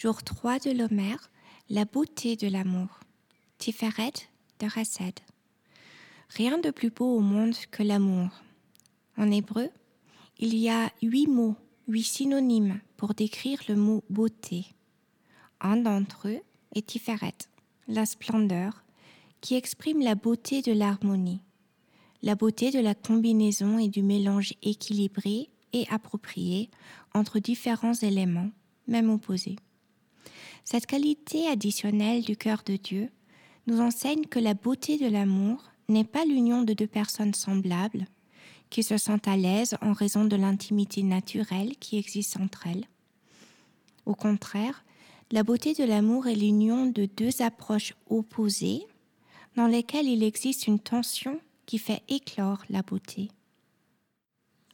Jour 3 de l'Homère, la beauté de l'amour. Tiferet de Rased. Rien de plus beau au monde que l'amour. En hébreu, il y a huit mots, huit synonymes pour décrire le mot beauté. Un d'entre eux est Tiferet, la splendeur, qui exprime la beauté de l'harmonie, la beauté de la combinaison et du mélange équilibré et approprié entre différents éléments, même opposés. Cette qualité additionnelle du cœur de Dieu nous enseigne que la beauté de l'amour n'est pas l'union de deux personnes semblables, qui se sentent à l'aise en raison de l'intimité naturelle qui existe entre elles. Au contraire, la beauté de l'amour est l'union de deux approches opposées dans lesquelles il existe une tension qui fait éclore la beauté.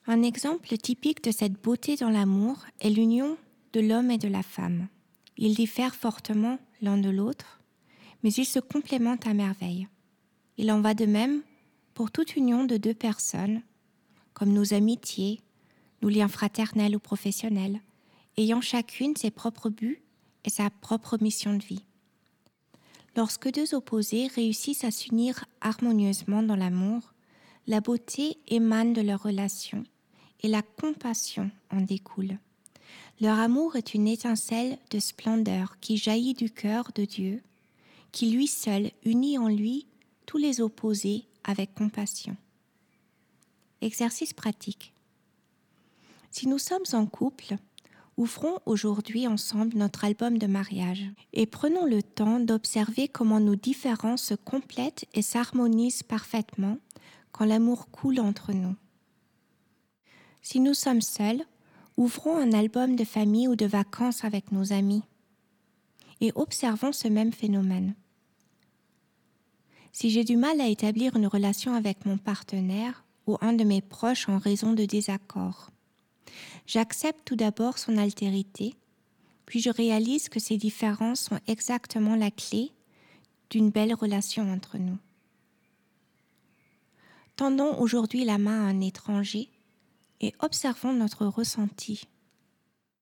Un exemple typique de cette beauté dans l'amour est l'union de l'homme et de la femme. Ils diffèrent fortement l'un de l'autre, mais ils se complémentent à merveille. Il en va de même pour toute union de deux personnes, comme nos amitiés, nos liens fraternels ou professionnels, ayant chacune ses propres buts et sa propre mission de vie. Lorsque deux opposés réussissent à s'unir harmonieusement dans l'amour, la beauté émane de leur relation et la compassion en découle. Leur amour est une étincelle de splendeur qui jaillit du cœur de Dieu, qui lui seul unit en lui tous les opposés avec compassion. Exercice pratique. Si nous sommes en couple, ouvrons aujourd'hui ensemble notre album de mariage et prenons le temps d'observer comment nos différences se complètent et s'harmonisent parfaitement quand l'amour coule entre nous. Si nous sommes seuls, ouvrons un album de famille ou de vacances avec nos amis et observons ce même phénomène. Si j'ai du mal à établir une relation avec mon partenaire ou un de mes proches en raison de désaccords, j'accepte tout d'abord son altérité, puis je réalise que ces différences sont exactement la clé d'une belle relation entre nous. Tendons aujourd'hui la main à un étranger et observons notre ressenti.